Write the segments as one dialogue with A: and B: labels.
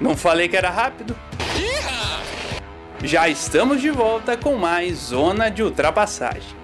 A: Não falei que era rápido? Já estamos de volta com mais Zona de Ultrapassagem.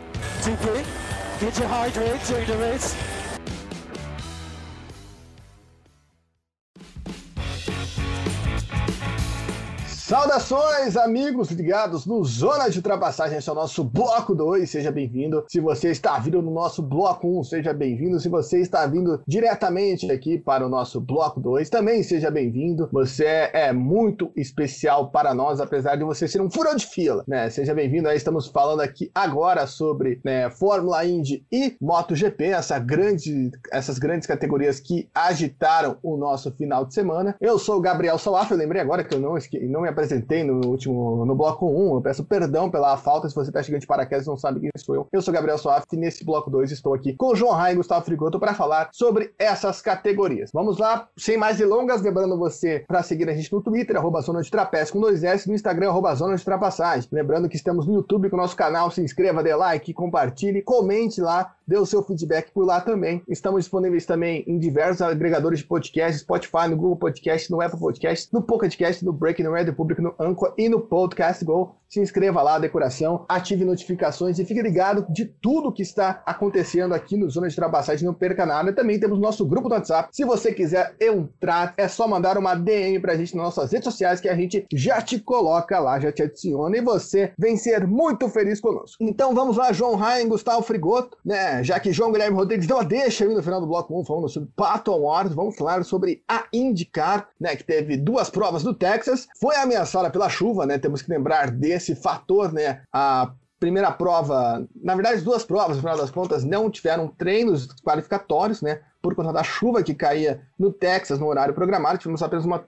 B: Saudações, amigos ligados no Zona de Ultrapassagem, esse é o nosso bloco 2, seja bem-vindo. Se você está vindo no nosso bloco 1, um, seja bem-vindo. Se você está vindo diretamente aqui para o nosso bloco 2, também seja bem-vindo. Você é muito especial para nós, apesar de você ser um furão de fila, né? Seja bem-vindo. Estamos falando aqui agora sobre né, Fórmula Indy e MotoGP, essa grande, essas grandes categorias que agitaram o nosso final de semana. Eu sou o Gabriel Salaf, eu lembrei agora que eu não, não me apresentei no último, no bloco 1. Eu peço perdão pela falta se você está chegando de paraquedas e não sabe quem sou eu. Eu sou Gabriel Soaf e nesse bloco 2 estou aqui com o João Rai e Gustavo Frigoto para falar sobre essas categorias. Vamos lá, sem mais delongas, lembrando você para seguir a gente no Twitter, arroba Zona de Trapézio com dois S, no Instagram, arroba Zona de Trapassagem. Lembrando que estamos no YouTube com o nosso canal, se inscreva, dê like, compartilhe, comente lá, dê o seu feedback por lá também. Estamos disponíveis também em diversos agregadores de podcast, Spotify, no Google Podcast, no Apple Podcast, no Pocket Cast, no Break, no Red Public público no Anchor e no Podcast Go. Se inscreva lá, decoração, ative notificações e fique ligado de tudo que está acontecendo aqui no Zona de Trapassagem, não perca nada. Também temos nosso grupo do WhatsApp. Se você quiser entrar, é só mandar uma DM pra gente nas nossas redes sociais que a gente já te coloca lá, já te adiciona e você vem ser muito feliz conosco. Então vamos lá, João Ryan, Gustavo Frigoto, né? Já que João Guilherme Rodrigues deu a deixa aí no final do bloco 1 falando sobre Pato Awards, vamos falar sobre a IndyCar, né? Que teve duas provas do Texas, foi a ameaçada pela chuva, né? Temos que lembrar desse fator, né? A primeira prova, na verdade, duas provas, no final das contas, não tiveram treinos qualificatórios, né? Por conta da chuva que caía no Texas no horário programado, tivemos apenas uma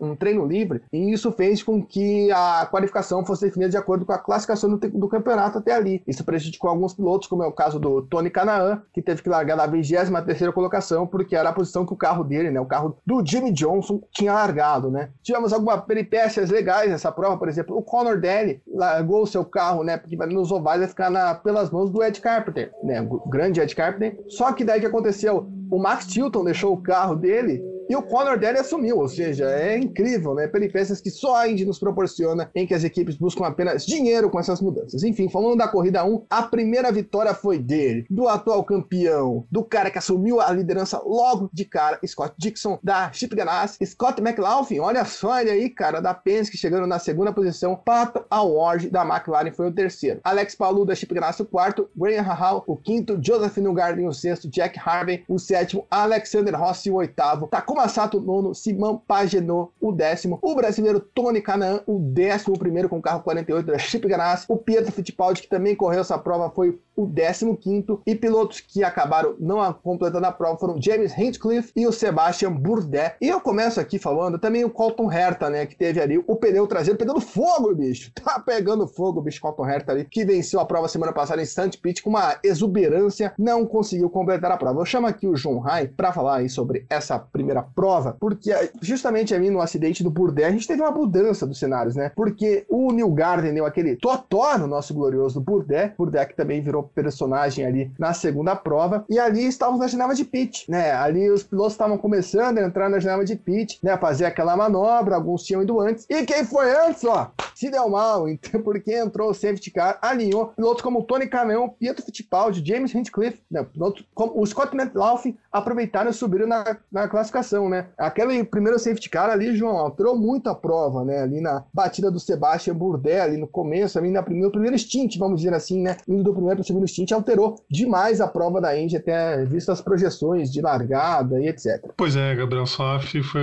B: um treino livre, e isso fez com que a qualificação fosse definida de acordo com a classificação do, do campeonato até ali. Isso prejudicou alguns pilotos, como é o caso do Tony Canaan, que teve que largar da 23 colocação, porque era a posição que o carro dele, né, o carro do Jimmy Johnson, tinha largado. Né. Tivemos algumas peripécias legais nessa prova, por exemplo, o Conor Daly largou o seu carro, né, porque nos ovais vai ficar na, pelas mãos do Ed Carpenter, né, o grande Ed Carpenter. Só que daí que aconteceu? O Max Chilton deixou o carro dele e o Conor Daly assumiu, ou seja, é incrível, né? Peripécias que só a Indy nos proporciona, em que as equipes buscam apenas dinheiro com essas mudanças. Enfim, falando da corrida 1, a primeira vitória foi dele, do atual campeão, do cara que assumiu a liderança logo de cara, Scott Dixon, da Chip Ganassi, Scott McLaughlin, olha só ele aí, cara, da Penske, chegando na segunda posição, Pato Award da McLaren foi o terceiro, Alex Palu da Chip Ganassi o quarto, Graham Rahal o quinto, Joseph Newgarden o sexto, Jack Harvey o sétimo, Alexander Rossi o oitavo, Takuma Sato nono, Simão Pagenot o décimo, o brasileiro Tony Canaan o décimo primeiro com o carro 48 da Chip Ganassi, o Pietro Fittipaldi que também correu essa prova foi o 15 e pilotos que acabaram não completando a prova foram James Hinchcliffe e o Sebastian Bourdais. E eu começo aqui falando também o Colton Herta, né, que teve ali o pneu traseiro pegando fogo, bicho. Tá pegando fogo, bicho, Colton Herta ali, que venceu a prova semana passada em St. Pete com uma exuberância, não conseguiu completar a prova. Eu chamo aqui o João Rai para falar aí sobre essa primeira prova, porque justamente ali no acidente do Bourdais a gente teve uma mudança dos cenários, né? Porque o New Garden deu aquele totó no nosso glorioso Bourdais, Bourdais que também virou personagem ali na segunda prova. E ali estávamos na janela de pit, né? Ali os pilotos estavam começando a entrar na janela de pit, né? Fazer aquela manobra, alguns tinham ido antes. E quem foi antes, ó? Se deu mal, então, porque entrou o safety car, alinhou pilotos como Tony Canão, Pietro Fittipaldi, James Hinchcliffe, né? pilotos como o Scott McLaughlin aproveitaram e subiram na, na classificação, né? Aquele primeiro safety car ali, João, alterou muito a prova, né? Ali na batida do Sebastian Bourdais, ali no começo, ali na primeira, no primeiro stint, vamos dizer assim, né? Indo do primeiro para o segundo stint, alterou demais a prova da Indy, até visto as projeções de largada e etc.
C: Pois é, Gabriel Soaf foi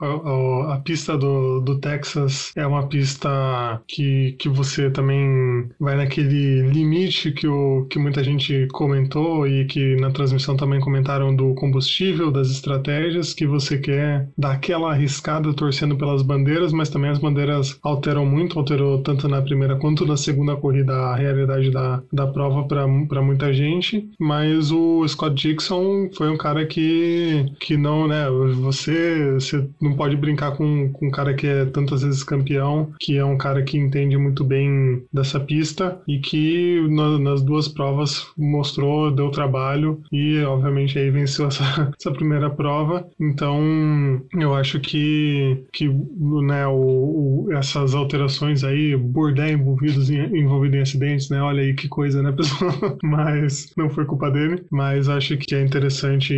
C: a, a, a, pista do, do Texas é uma pista que, que você também vai naquele limite que, o, que muita gente comentou e que na transmissão também comentaram do combustível, das estratégias, que você quer dar aquela arriscada torcendo pelas bandeiras, mas também as bandeiras alteram muito, alterou tanto na primeira quanto na segunda corrida a realidade da, da prova para muita gente, mas o Scott Dixon foi um cara que, que não, né, você, você não pode brincar com, com um cara que é tantas vezes campeão, que é um cara que entende muito bem dessa pista e que na, nas duas provas mostrou, deu trabalho e obviamente aí venceu essa, essa primeira prova. Então Então, eu acho que, que né, o, o essas alterações aí, Bourdais envolvidos em, envolvido em acidentes, né? Olha aí que coisa, né, pessoal? Mas não foi culpa dele. Mas acho que é interessante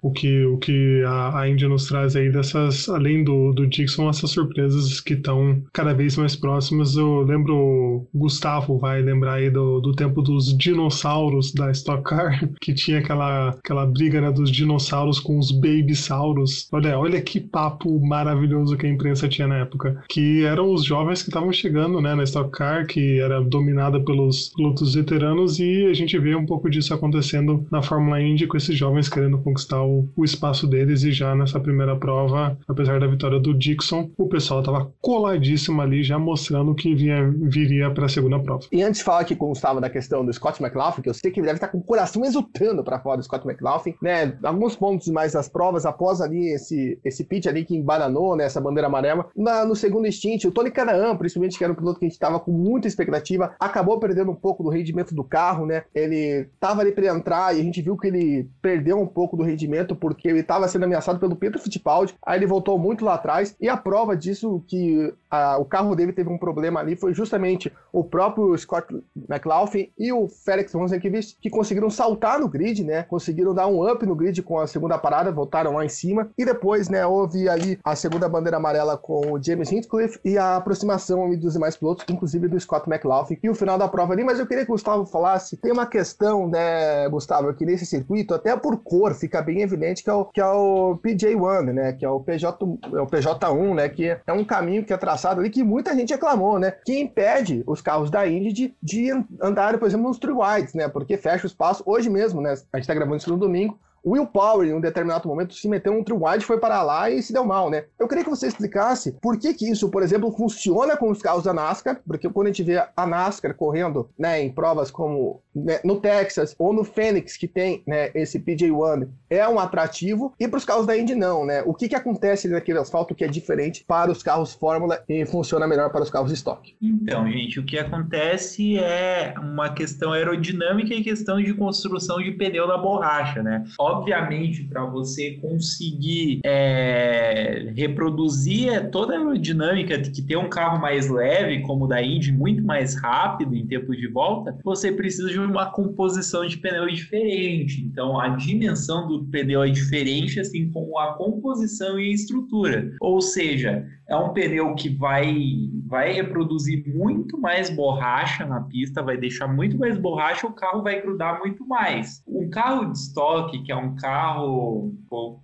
C: o que, o que a, a Índia nos traz aí dessas, além do, do Dixon, essas surpresas que estão cada vez mais próximas. Eu lembro, Gustavo vai lembrar aí do, do tempo dos dinossauros da Stock Car, que tinha aquela, aquela briga né, dos dinossauros com os babysauros. Olha, olha que papo maravilhoso que a imprensa tinha na época. Que eram os jovens que estavam chegando né, na Stock Car, que era dominada pelos pilotos veteranos, e a gente vê um pouco disso acontecendo na Fórmula Indy, com esses jovens querendo conquistar o, o espaço deles, e já nessa primeira prova, apesar da vitória do Dixon, o pessoal estava coladíssimo ali, já mostrando que vinha, viria para a segunda prova.
B: E antes de falar que Gustavo da questão do Scott McLaughlin, que eu sei que ele deve estar com o coração exultando para fora do Scott McLaughlin, né? Alguns pontos mais das provas, após ali esse, esse pitch ali que embaranou, né? Essa bandeira amarela. Na, no segundo stint, o Tony Canaan, principalmente, que era um piloto que a gente estava com muita expectativa, acabou perdendo um pouco do rendimento do carro, né? Ele estava ali para entrar e a gente viu que ele perdeu um pouco do rendimento porque ele estava sendo ameaçado pelo Pedro Fittipaldi. Aí ele voltou muito lá atrás e a prova disso que a, o carro dele teve um problema ali foi justamente o próprio Scott McLaughlin e o Felix Rosenqvist que conseguiram saltar no grid, né? Conseguiram dar um up no grid com a segunda parada, voltaram lá em cima e depois, né, houve ali a segunda bandeira amarela com o James Hinchcliffe e a aproximação dos demais pilotos, inclusive do Scott McLaughlin e o final da prova ali, mas eu queria que o Gustavo falasse, tem uma questão, né, Gustavo, que nesse circuito, até por cor, fica bem evidente que é o, que é o PJ1, né, que é o, PJ, é o PJ1, né, que é um caminho que é traçado ali que muita gente reclamou, né, que impede os carros da Indy de, de andarem, por exemplo, nos three wides, né, porque fecha o espaço. Hoje mesmo, né, a gente tá gravando isso no domingo, Will Power, em um determinado momento, se meteu um true wide, foi para lá e se deu mal, né? Eu queria que você explicasse por que que isso, por exemplo, funciona com os carros da NASCAR, porque quando a gente vê a NASCAR correndo, né, em provas como né, no Texas ou no Phoenix, que tem né, esse PJ1, é um atrativo, e para os carros da Indy não, né? O que que acontece naquele asfalto que é diferente para os carros Fórmula e funciona melhor para os carros estoque?
D: Então, gente, o que acontece é uma questão aerodinâmica e questão de construção de pneu da borracha, né? Obviamente, para você conseguir é, reproduzir toda a aerodinâmica que tem um carro mais leve, como o da Indy, muito mais rápido em tempo de volta, você precisa de uma composição de pneu diferente. Então, a dimensão do pneu é diferente, assim como a composição e a estrutura. Ou seja, é um pneu que vai, vai reproduzir muito mais borracha na pista, vai deixar muito mais borracha, o carro vai grudar muito mais. Um carro de estoque, que é um carro,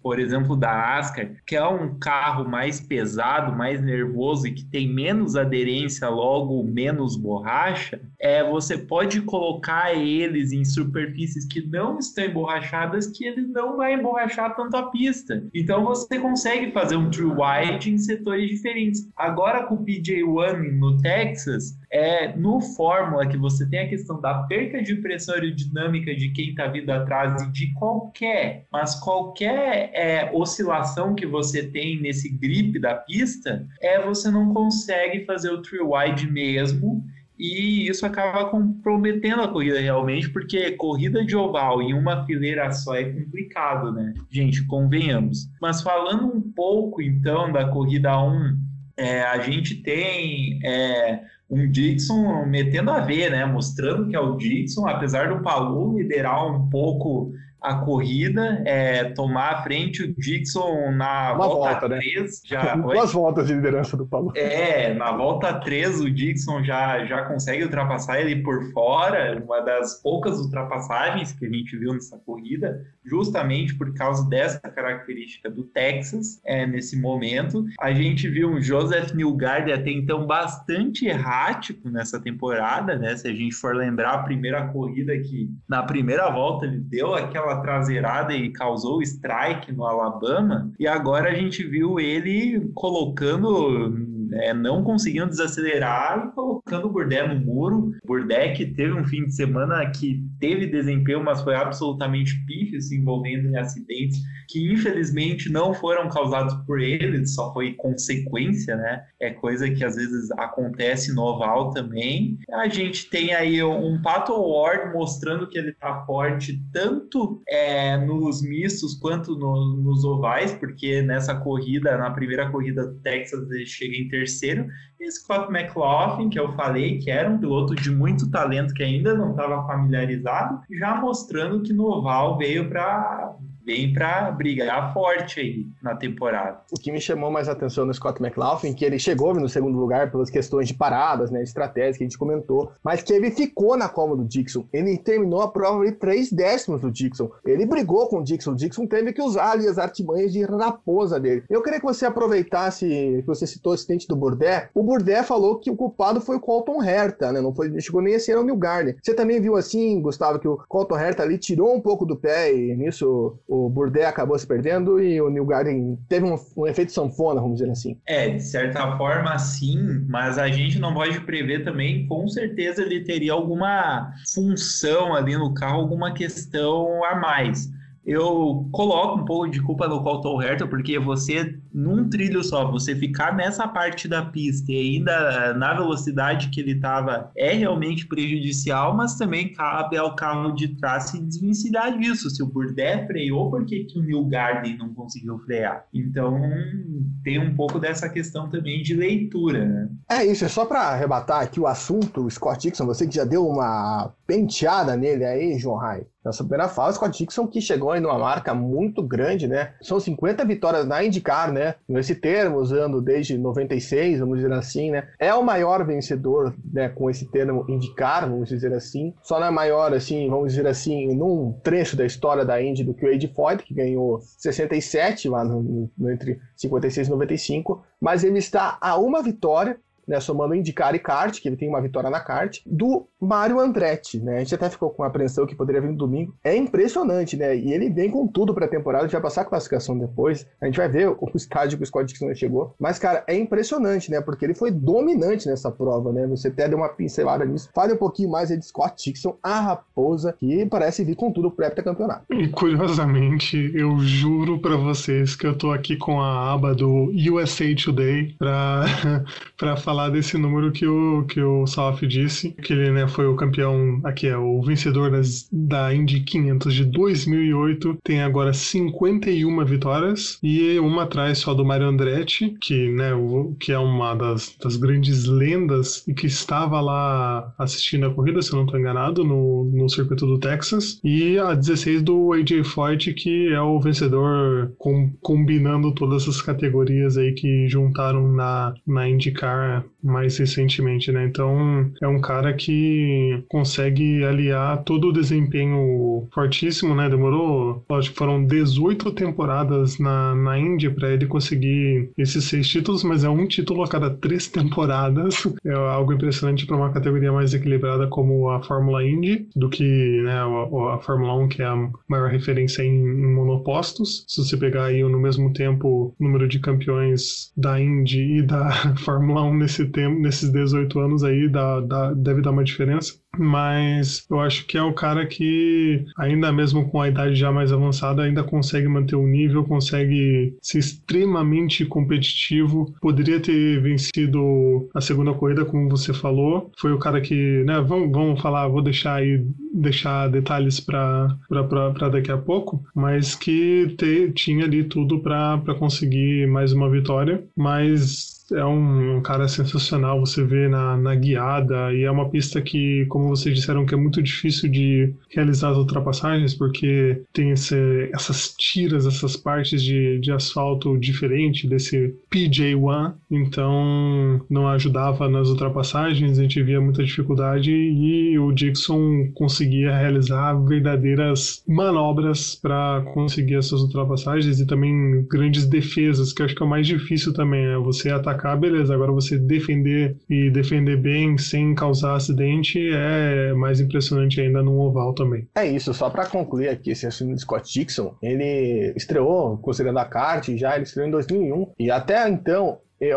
D: por, exemplo, da Ascar, que é um carro mais pesado, mais nervoso e que tem menos aderência, logo menos borracha, é, você pode colocar eles em superfícies que não estão emborrachadas, que eles não vai emborrachar tanto a pista. Então você consegue fazer um true wide em setores diferentes. Agora com o PJ1 no Texas, é no Fórmula que você tem a questão da perca de pressão aerodinâmica de quem está vindo atrás e de qualquer, mas qualquer é, oscilação que você tem nesse grip da pista, é você não consegue fazer o true wide mesmo e isso acaba comprometendo a corrida realmente, porque corrida de oval em uma fileira só é complicado, né? Gente, convenhamos. Mas falando um pouco então da corrida 1, é, a gente tem é, um Dixon metendo a ver, né? Mostrando que é o Dixon, apesar do Palu liderar um pouco a corrida, é, tomar a frente o Dixon na
B: Uma
D: volta,
B: volta,
D: 3.
B: né?
D: Já,
B: Duas voltas de liderança do Paulo.
D: é, na volta 3 o Dixon já, já consegue ultrapassar ele por fora, uma das poucas ultrapassagens que a gente viu nessa corrida, justamente por causa dessa característica do Texas é, nesse momento. A gente viu um Joseph Newgarden até então bastante errático nessa temporada, né? Se a gente for lembrar a primeira corrida que na primeira volta ele deu aquela traseirada e causou strike no Alabama, e agora a gente viu ele colocando é, não conseguindo desacelerar e colocando o Burdé no muro. O Burdé que teve um fim de semana que teve desempenho, mas foi absolutamente pífio se envolvendo em acidentes que infelizmente não foram causados por ele, só foi consequência, né? É coisa que às vezes acontece no oval também. A gente tem aí um Pato Ward mostrando que ele tá forte tanto é, nos mistos quanto no, nos ovais, porque nessa corrida, na primeira corrida do Texas, ele chega em terceiro. E Scott McLaughlin, que eu falei que era um piloto de muito talento que ainda não estava familiarizado, já mostrando que no oval veio para vem para brigar forte aí na temporada.
B: O que me chamou mais atenção no Scott McLaughlin, que ele chegou no segundo lugar pelas questões de paradas, né, estratégias que a gente comentou, mas que ele ficou na coma do Dixon. Ele terminou a prova de três décimos do Dixon. Ele brigou com o Dixon. O Dixon teve que usar ali as artimanhas de raposa dele. Eu queria que você aproveitasse, que você citou o acidente do Bourdais. O Bourdais falou que o culpado foi o Colton Herta, né? Não foi, chegou nem a ser o Neil Garner. Você também viu assim, Gustavo, que o Colton Herta ali tirou um pouco do pé e nisso o Bourdais acabou se perdendo e o Neil teve um, um, efeito sanfona, vamos dizer assim.
D: É, de certa forma sim, mas a gente não pode prever também, com certeza ele teria alguma função ali no carro, alguma questão a mais eu coloco um pouco de culpa no Colton Herta, porque você, num trilho só, você ficar nessa parte da pista e ainda na velocidade que ele estava é realmente prejudicial, mas também cabe ao carro de trás se desvencilhar disso. Se o Burdett freou, por que, que o Neil Garden não conseguiu frear? Então, tem um pouco dessa questão também de leitura, né?
B: É isso, é só para arrebatar aqui o assunto, Scott Dixon, você que já deu uma penteada nele aí, João Rai. Nessa primeira fase, Scott Dixon que chegou aí numa marca muito grande, né? São 50 vitórias na IndyCar, né? Nesse termo, usando desde 96, vamos dizer assim, né? É o maior vencedor, né? Com esse termo IndyCar, vamos dizer assim. Só não é maior, assim, vamos dizer assim, num trecho da história da Indy do que o Ed Foyt, que ganhou 67 lá no, no, entre 56 e 95. Mas ele está a uma vitória né, somando IndyCar e kart, que ele tem uma vitória na kart, do Mário Andretti, né? A gente até ficou com a apreensão que poderia vir no domingo. É impressionante, né? E ele vem com tudo para a temporada, a gente vai passar a classificação depois. A gente vai ver o estádio que o Scott Dixon chegou. Mas, cara, é impressionante, né? Porque ele foi dominante nessa prova, né? Você até deu uma pincelada nisso. Fale um pouquinho mais aí de Scott Dixon, a raposa, que parece vir com tudo pro campeonato.
C: E curiosamente, eu juro para vocês que eu tô aqui com a aba do USA Today para falar desse número que o, que o Salaf disse, que ele, né, foi o campeão, aqui é o vencedor das, da Indy 500 de 2008, tem agora 51 vitórias e uma atrás só do Mario Andretti, que, né, o, que é uma das, das grandes lendas e que estava lá assistindo a corrida, se eu não estou enganado, no, no circuito do Texas, e a 16 do AJ Foyt, que é o vencedor com, combinando todas as categorias aí que juntaram na, na IndyCar Yeah. Mais recentemente, né? Então é um cara que consegue aliar todo o desempenho fortíssimo, né? Demorou, que foram 18 temporadas na, na Índia para ele conseguir esses seis títulos, mas é um título a cada três temporadas. É algo impressionante para uma categoria mais equilibrada como a Fórmula Indy do que né, a, a Fórmula 1, que é a maior referência em, em monopostos. Se você pegar aí no mesmo tempo o número de campeões da Indy e da Fórmula 1 nesse tempo, nesses 18 anos aí, dá, dá, deve dar uma diferença mas eu acho que é o cara que, ainda mesmo com a idade já mais avançada, ainda consegue manter o nível, consegue ser extremamente competitivo. Poderia ter vencido a segunda corrida, como você falou. Foi o cara que, né, vamos, vamos falar, vou deixar aí, deixar detalhes para daqui a pouco, mas que te, tinha ali tudo para conseguir mais uma vitória. Mas é um, um, cara sensacional, você vê na, na guiada, e é uma pista que, como vocês disseram, que é muito difícil de realizar as ultrapassagens, porque tem esse, essas tiras, essas partes de, de asfalto diferente desse PJ1, então não ajudava nas ultrapassagens, a gente via muita dificuldade, e o Dixon conseguia realizar verdadeiras manobras para conseguir essas ultrapassagens e também grandes defesas, que acho que é o mais difícil também, é você atacar atacar, beleza. Agora você defender e defender bem sem causar acidente é mais impressionante ainda no oval também.
B: É isso, só para concluir aqui esse assunto de Scott Dixon, ele estreou considerando a kart já, ele estreou em 2001 e até então É,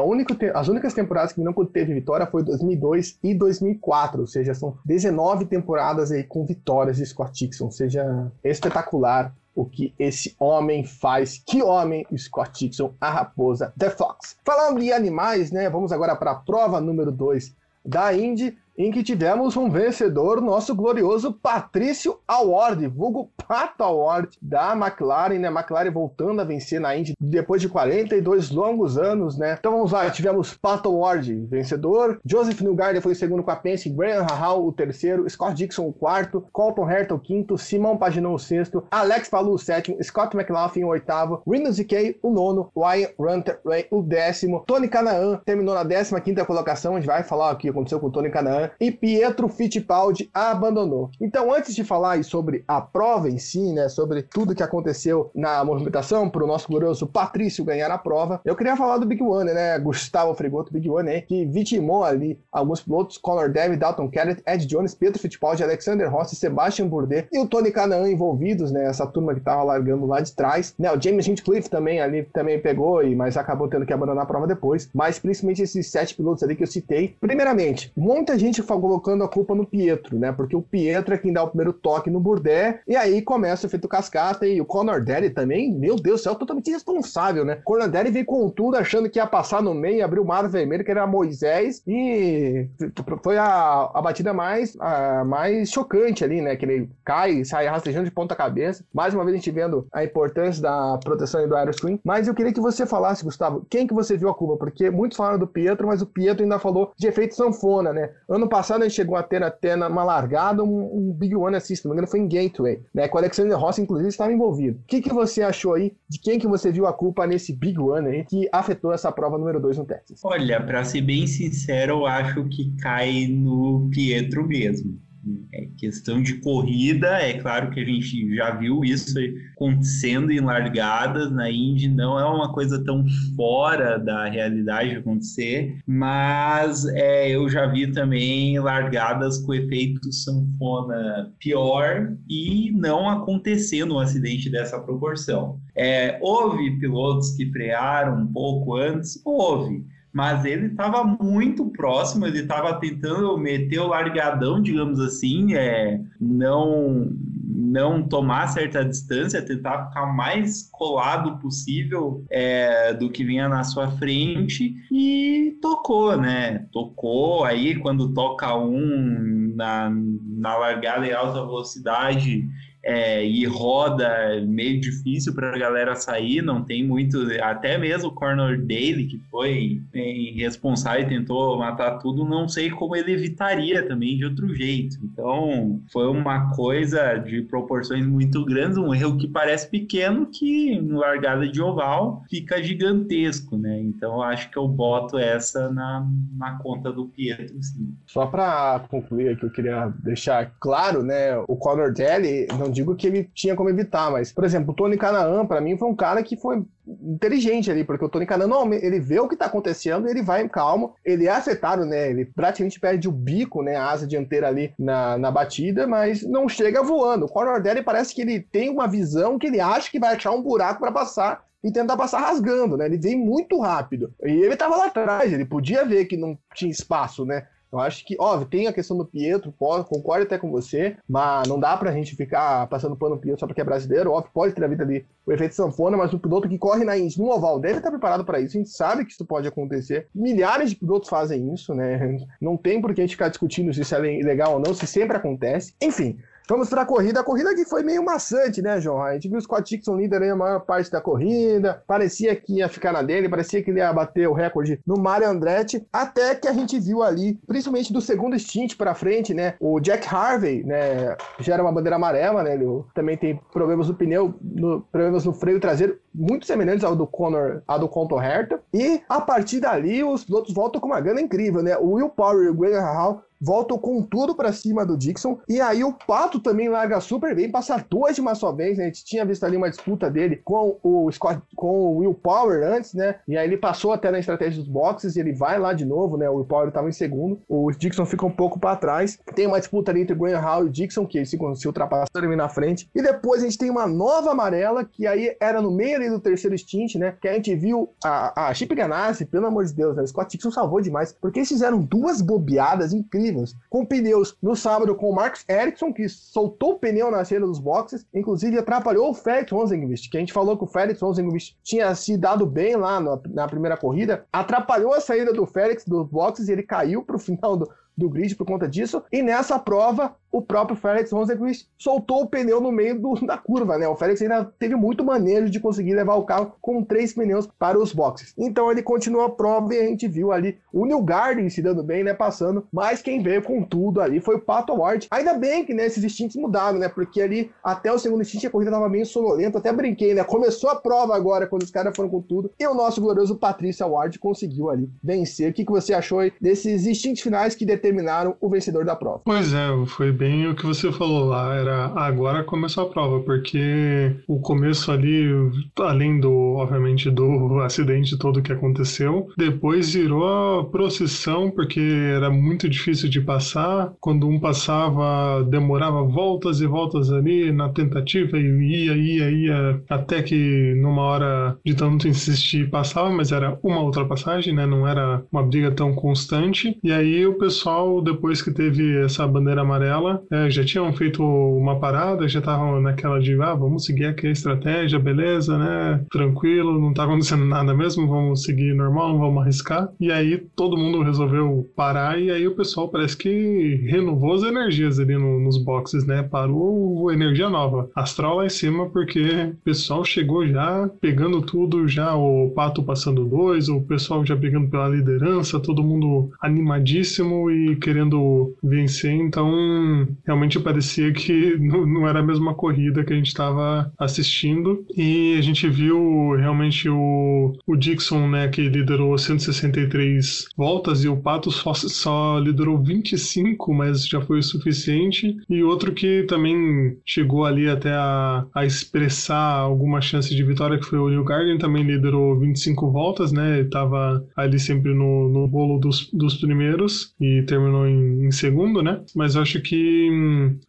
B: as únicas temporadas que não teve vitória foi 2002 e 2004, ou seja, são 19 temporadas aí com vitórias de Scott Dixon, ou seja, espetacular o que esse homem faz. Que homem, Scott Dixon, a raposa The Fox. Falando de animais, né? Vamos agora para a prova número 2 da Indy em que tivemos um vencedor, nosso glorioso Patrício Award, vulgo Pato Award da McLaren, né? McLaren voltando a vencer na Indy depois de 42 longos anos, né? Então vamos lá, tivemos Pato Award, vencedor, Joseph Newgarden foi o segundo com a Penske, Graham Rahal o terceiro, Scott Dixon o quarto, Colton Herta o quinto, Simão Paginou o sexto, Alex Palou o sétimo, Scott McLaughlin o oitavo, Rinus Ikei o nono, Ryan Runter o décimo, Tony Canaan terminou na décima quinta colocação, a gente vai falar o que aconteceu com o Tony Canaan e Pietro Fittipaldi abandonou. Então, antes de falar sobre a prova em si, né, sobre tudo que aconteceu na movimentação para o nosso glorioso Patrício ganhar a prova, eu queria falar do Big One, né, Gustavo Fregoto, Big One, que vitimou ali alguns pilotos, Conor David, Dalton Kellett, Ed Jones, Pietro Fittipaldi, Alexander Rossi, Sebastian Bourdais e o Tony Canaan envolvidos, né, essa turma que estava largando lá de trás, né, o James Hinchcliffe também ali também pegou, e mas acabou tendo que abandonar a prova depois, mas principalmente esses sete pilotos ali que eu citei. Primeiramente, muita gente gente colocando a culpa no Pietro, né? Porque o Pietro é quem dá o primeiro toque no Burdé, e aí começa o efeito cascata, e o Conor Daly também, meu Deus do céu, totalmente irresponsável, né? Conor Daly veio com tudo, achando que ia passar no meio, abriu o mar vermelho, que era Moisés, e foi a, a batida mais, a, mais chocante ali, né? Que ele cai, sai rastejando de ponta cabeça. Mais uma vez a gente vendo a importância da proteção do aeroscreen. Mas eu queria que você falasse, Gustavo, quem que você viu a curva? Porque muitos falaram do Pietro, mas o Pietro ainda falou de efeito sanfona, né? Ano Ano passado ele chegou a ter até numa largada um, um Big One Assist, não foi em Gateway, né? Com o Alexander Rossi, inclusive, estava envolvido. O que, que você achou aí? De quem que você viu a culpa nesse Big One aí que afetou essa prova número 2 no Texas?
D: Olha, para ser bem sincero, eu acho que cai no Pietro mesmo. É questão de corrida, é claro que a gente já viu isso acontecendo em largadas na Indy, não é uma coisa tão fora da realidade de acontecer, mas é, eu já vi também largadas com efeito sanfona pior e não acontecendo um acidente dessa proporção. É, houve pilotos que frearam um pouco antes? Houve mas ele estava muito próximo, ele estava tentando meter o largadão, digamos assim, é, não não tomar certa distância, tentar ficar mais colado possível é, do que vinha na sua frente e tocou, né? Tocou aí quando toca um na, na largada em alta velocidade é, e roda meio difícil para a galera sair, não tem muito, até mesmo o Corner Daily, que foi responsável e tentou matar tudo, não sei como ele evitaria também de outro jeito. Então, foi uma coisa de proporções muito grandes, um erro que parece pequeno, que em largada de oval fica gigantesco, né? Então, acho que eu boto essa na, na conta do Pietro, sim.
B: Só para concluir aqui, eu queria deixar claro, né, o Conor Daly não digo que ele tinha como evitar, mas, por exemplo, o Tony Canaan, para mim, foi um cara que foi inteligente ali, porque o Tony Canaan, não, ele vê o que tá acontecendo, ele vai calmo, ele é acertado, né, ele praticamente perde o bico, né, a asa dianteira ali na, na batida, mas não chega voando. O Conor Daly parece que ele tem uma visão que ele acha que vai achar um buraco para passar e tentar passar rasgando, né? Ele vem muito rápido. E ele tava lá atrás, ele podia ver que não tinha espaço, né? Eu acho que, óbvio, tem a questão do Pietro, concordo até com você, mas não dá pra gente ficar passando pano no Pietro só porque é brasileiro. Óbvio, pode ter a vida ali o efeito sanfona, mas o piloto que corre na Indy no oval deve estar preparado para isso. A gente sabe que isso pode acontecer. Milhares de pilotos fazem isso, né? Não tem por que a gente ficar discutindo se isso é legal ou não, se sempre acontece. Enfim, Vamos para a corrida. A corrida que foi meio maçante, né, João? A gente viu o Scott Dixon líder aí a maior parte da corrida. Parecia que ia ficar na dele, parecia que ele ia bater o recorde no Mario Andretti. Até que a gente viu ali, principalmente do segundo stint para frente, né? O Jack Harvey, né? Gera uma bandeira amarela, né? Ele também tem problemas no pneu, no, problemas no freio traseiro, muito semelhantes ao do Conor, ao do Conto Herta. E a partir dali, os pilotos voltam com uma gana incrível, né? O Will Power e o Greg Hall voltam com tudo para cima do Dixon. E aí o Pato também larga super bem, passa duas de uma só vez, né? A gente tinha visto ali uma disputa dele com o Scott, com o Will Power antes, né? E aí ele passou até na estratégia dos boxes e ele vai lá de novo, né? O Will Power estava em segundo, o Dixon fica um pouco para trás. Tem uma disputa ali entre o Graham Hall e o Dixon, que se, se ultrapassa ali na frente. E depois a gente tem uma nova amarela, que aí era no meio ali do terceiro stint, né? Que a gente viu a, a Chip Ganassi, pelo amor de Deus, né? O Scott Dixon salvou demais, porque eles fizeram duas bobeadas incríveis com pneus no sábado com o Marcus Ericsson, que soltou o pneu na saída dos boxes, inclusive atrapalhou o Felix Rosenqvist, que a gente falou que o Felix Rosenqvist tinha se dado bem lá no, na primeira corrida, atrapalhou a saída do Félix dos boxes e ele caiu para o final do, do grid por conta disso. E nessa prova, o próprio Félix Rosenquist soltou o pneu no meio do, da curva, né? O Félix ainda teve muito manejo de conseguir levar o carro com três pneus para os boxes. Então ele continuou a prova e a gente viu ali o New Garden se dando bem, né? Passando, mas quem veio com tudo ali foi o Pato Ward. Ainda bem que né, esses instintos mudaram, né? Porque ali até o segundo instinto a corrida estava meio sonolenta, até brinquei, né? Começou a prova agora quando os caras foram com tudo e o nosso glorioso Patrícia Ward conseguiu ali vencer. O que, que você achou aí desses instintos finais que determinaram o vencedor da prova?
C: Pois é, foi bem bem o que você falou lá, era agora começou a prova, porque o começo ali, além do, obviamente, do acidente todo que aconteceu, depois virou a procissão, porque era muito difícil de passar, quando um passava, demorava voltas e voltas ali na tentativa e ia, ia, ia, até que numa hora de tanto insistir passava, mas era uma ultrapassagem, né, não era uma briga tão constante, e aí o pessoal, depois que teve essa bandeira amarela, é, já tinham feito uma parada, já estavam naquela de, ah, vamos seguir aqui a estratégia, beleza, né? Tranquilo, não tá acontecendo nada mesmo, vamos seguir normal, não vamos arriscar. E aí todo mundo resolveu parar e aí o pessoal parece que renovou as energias ali no, nos boxes, né? Parou energia nova, astral lá em cima, porque o pessoal chegou já pegando tudo, já o Pato passando dois, o pessoal já pegando pela liderança, todo mundo animadíssimo e querendo vencer, então realmente parecia que não, era a mesma corrida que a gente estava assistindo. E a gente viu realmente o, o Dixon, né, que liderou 163 voltas, e o Pato só, só liderou 25, mas já foi o suficiente. E outro que também chegou ali até a, a expressar alguma chance de vitória, que foi o New Garden, também liderou 25 voltas, né? Estava ali sempre no, no bolo dos, dos primeiros e terminou em, em segundo, né? Mas eu acho que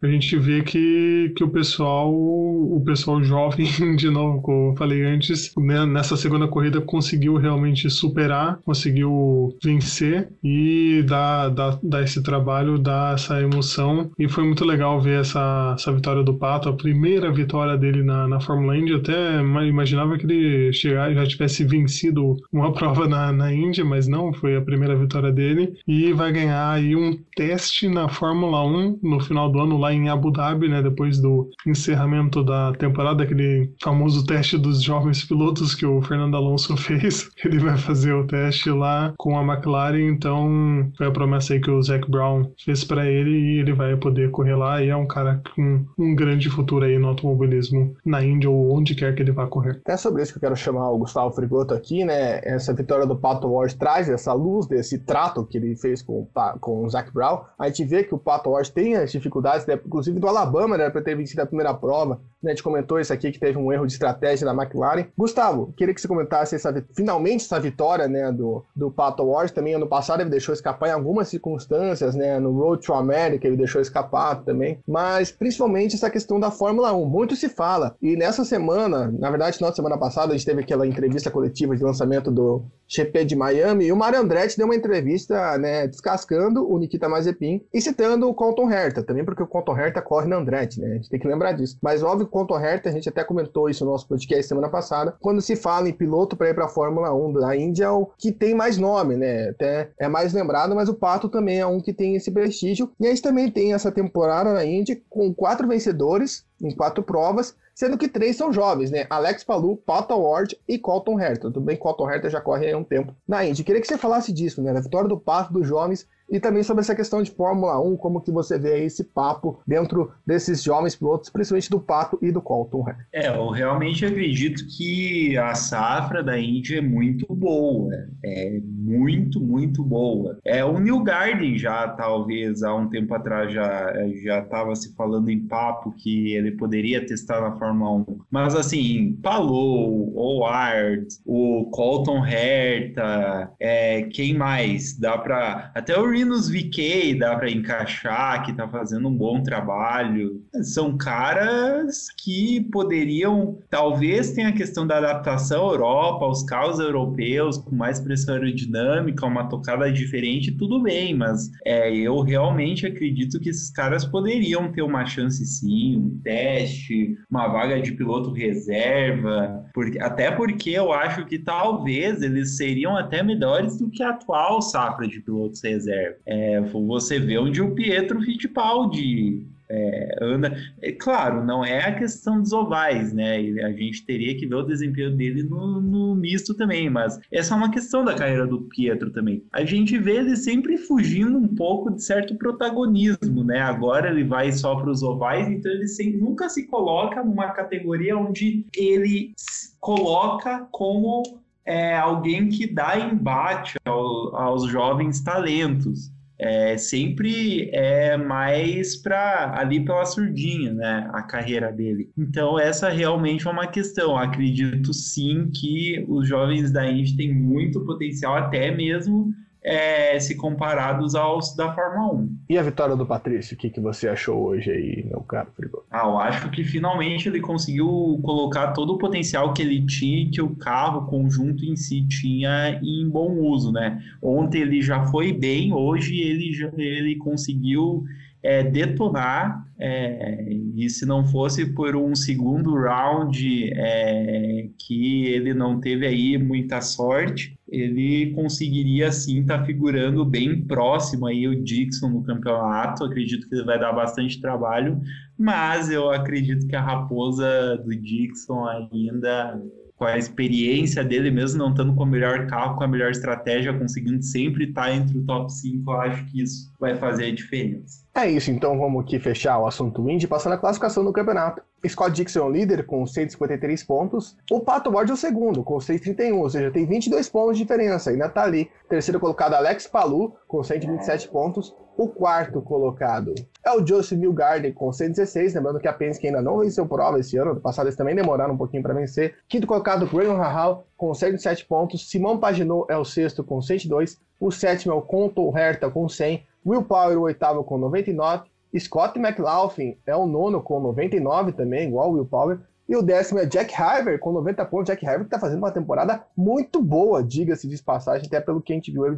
C: a gente vê que, que o pessoal, o pessoal jovem, de novo, como eu falei antes, né, nessa segunda corrida conseguiu realmente superar, conseguiu vencer e dar, dar, dar esse trabalho, dar essa emoção. E foi muito legal ver essa, essa vitória do Pato, a primeira vitória dele na, na Fórmula Indy. Eu até imaginava que ele chegar, já tivesse vencido uma prova na, na Indy, mas não, foi a primeira vitória dele. E vai ganhar aí um teste na Fórmula 1 no final do ano lá em Abu Dhabi, né, depois do encerramento da temporada, aquele famoso teste dos jovens pilotos que o Fernando Alonso fez. Ele vai fazer o teste lá com a McLaren, então foi a promessa aí que o Zac Brown fez para ele e ele vai poder correr lá e é um cara com um grande futuro aí no automobilismo na Índia ou onde quer que ele vá correr.
B: É sobre isso que eu quero chamar o Gustavo Frigoto aqui, né? Essa vitória do Pato Ward traz essa luz desse trato que ele fez com, com o Zac Brown. A gente vê que o Pato Ward tem as dificuldades, né? inclusive do Alabama, né, para ter vencido a primeira prova. Né, a gente comentou isso aqui que teve um erro de estratégia da McLaren. Gustavo, queria que você comentasse essa, finalmente essa vitória né, do, do Pato Ward. Também ano passado ele deixou escapar em algumas circunstâncias, né, no Road to America ele deixou escapar também. Mas principalmente essa questão da Fórmula 1. Muito se fala. E nessa semana, na verdade, na semana passada, a gente teve aquela entrevista coletiva de lançamento do GP de Miami e o Mario Andretti deu uma entrevista né, descascando o Nikita Mazepin e citando o Colton Herta, também porque o Colton Herta corre na Andretti, né? A gente tem que lembrar disso. Mas óbvio que o Colton Herta, a gente até comentou isso no nosso podcast semana passada, quando se fala em piloto para ir para a Fórmula 1 da Índia, é o que tem mais nome, né? Até é mais lembrado, mas o Pato também é um que tem esse prestígio. E a gente também tem essa temporada na Índia com quatro vencedores em quatro provas, sendo que três são jovens, né? Alex Palu, Pato Ward e Colton Herta. Tudo bem Colton Herta já corre há um tempo na Indy. Queria que você falasse disso, né? Da vitória do Pato dos jovens e também sobre essa questão de Fórmula 1, como que você vê esse papo dentro desses jovens pilotos, principalmente do Pato e do Colton.
D: É, eu realmente acredito que a safra da Índia é muito boa, é muito, muito boa. É o New Garden já, talvez, há um tempo atrás já já estava se falando em papo que ele poderia testar na Fórmula 1. Mas assim, Palou, Howard, o Colton Herta, é, quem mais? Dá para até o Rinus VK dá para encaixar, que está fazendo um bom trabalho. São caras que poderiam, talvez tenha a questão da adaptação à Europa, aos carros europeus, com mais pressão aerodinâmica, uma tocada diferente, tudo bem, mas é, eu realmente acredito que esses caras poderiam ter uma chance sim, um teste, uma vaga de piloto reserva, porque, até porque eu acho que talvez eles seriam até melhores do que a atual safra de pilotos reserva. É, você vê onde o Pietro Fittipaldi é, anda. É, claro, não é a questão dos ovais, né? A gente teria que ver o desempenho dele no, no, misto também, mas essa é uma questão da carreira do Pietro também. A gente vê ele sempre fugindo um pouco de certo protagonismo, né? Agora ele vai só para os ovais, então ele sem, nunca se coloca numa categoria onde ele coloca como é, alguém que dá embate ao, aos jovens talentos é, sempre é mais para ali pela surdinha, né, a carreira dele. Então essa realmente é uma questão. Acredito sim que os jovens da Indy têm muito potencial, até mesmo é, se comparados aos da Fórmula 1.
B: E a vitória do Patrício, o que, que você achou hoje aí, meu caro Frigo?
D: Ah, eu acho que finalmente ele conseguiu colocar todo o potencial que ele tinha, que o carro, o conjunto em si tinha em bom uso, né? Ontem ele já foi bem, hoje ele, já, ele conseguiu é, detonar, é, e se não fosse por um segundo round é, que ele não teve aí muita sorte, ele conseguiria sim estar tá figurando bem próximo aí o Dixon no campeonato. Acredito que ele vai dar bastante trabalho, mas eu acredito que a raposa do Dixon ainda com a experiência dele, mesmo não estando com o melhor carro, com a melhor estratégia, conseguindo sempre estar entre o top 5, eu acho que isso vai fazer a diferença.
B: É isso, então vamos aqui fechar o assunto Indy, passando a classificação do campeonato. Scott Dixon é o líder com 153 pontos, o Pato Ward é o segundo com 131, ou seja, tem 22 pontos de diferença, ainda tá ali. Terceiro colocado Alex Palu com 127 pontos, o quarto colocado é o Joseph Milgarden com 116, lembrando que a Penske ainda não venceu prova esse ano, no passado eles também demoraram um pouquinho para vencer. Quinto colocado Graham Rahal com 107 pontos, Simão Paginot é o sexto com 102, o sétimo é o Conto Herta com 100, Will Power o oitavo com 99, Scott McLaughlin é o nono com 99 também, igual o Will Power. E o décimo é Jack Harver com 90 pontos. Jack Harver que está fazendo uma temporada muito boa, diga-se de passagem, até pelo que a gente viu ele